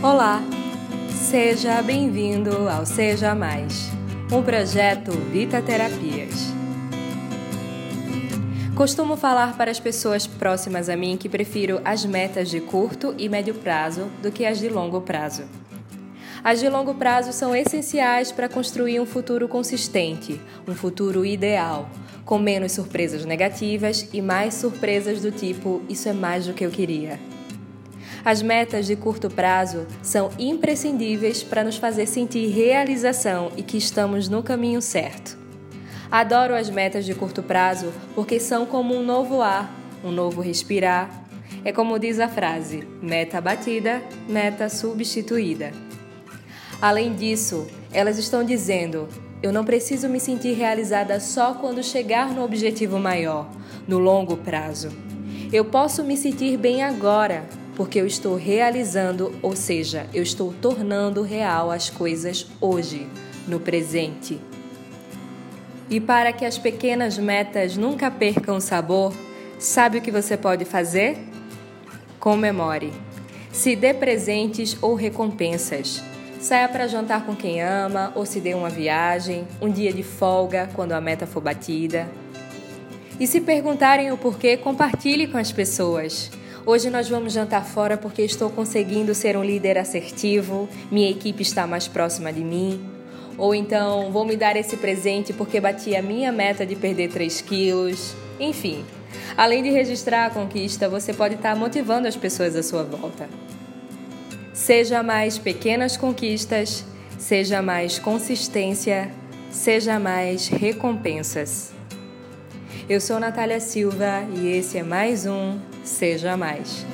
Olá, seja bem-vindo ao Seja Mais, um projeto Vita Terapias. Costumo falar para as pessoas próximas a mim que prefiro as metas de curto e médio prazo do que as de longo prazo. As de longo prazo são essenciais para construir um futuro consistente, um futuro ideal, com menos surpresas negativas e mais surpresas do tipo: isso é mais do que eu queria. As metas de curto prazo são imprescindíveis para nos fazer sentir realização e que estamos no caminho certo. Adoro as metas de curto prazo porque são como um novo ar, um novo respirar. É como diz a frase: meta batida, meta substituída. Além disso, elas estão dizendo: eu não preciso me sentir realizada só quando chegar no objetivo maior, no longo prazo. Eu posso me sentir bem agora, porque eu estou realizando, ou seja, eu estou tornando real as coisas hoje, no presente. E para que as pequenas metas nunca percam sabor, sabe o que você pode fazer? Comemore. Se dê presentes ou recompensas. Saia para jantar com quem ama, ou se dê uma viagem, um dia de folga quando a meta for batida. E se perguntarem o porquê, compartilhe com as pessoas. Hoje nós vamos jantar fora porque estou conseguindo ser um líder assertivo, minha equipe está mais próxima de mim. Ou então, vou me dar esse presente porque bati a minha meta de perder 3 quilos. Enfim, além de registrar a conquista, você pode estar motivando as pessoas à sua volta. Seja mais pequenas conquistas, seja mais consistência, seja mais recompensas. Eu sou Natália Silva e esse é mais um seja mais.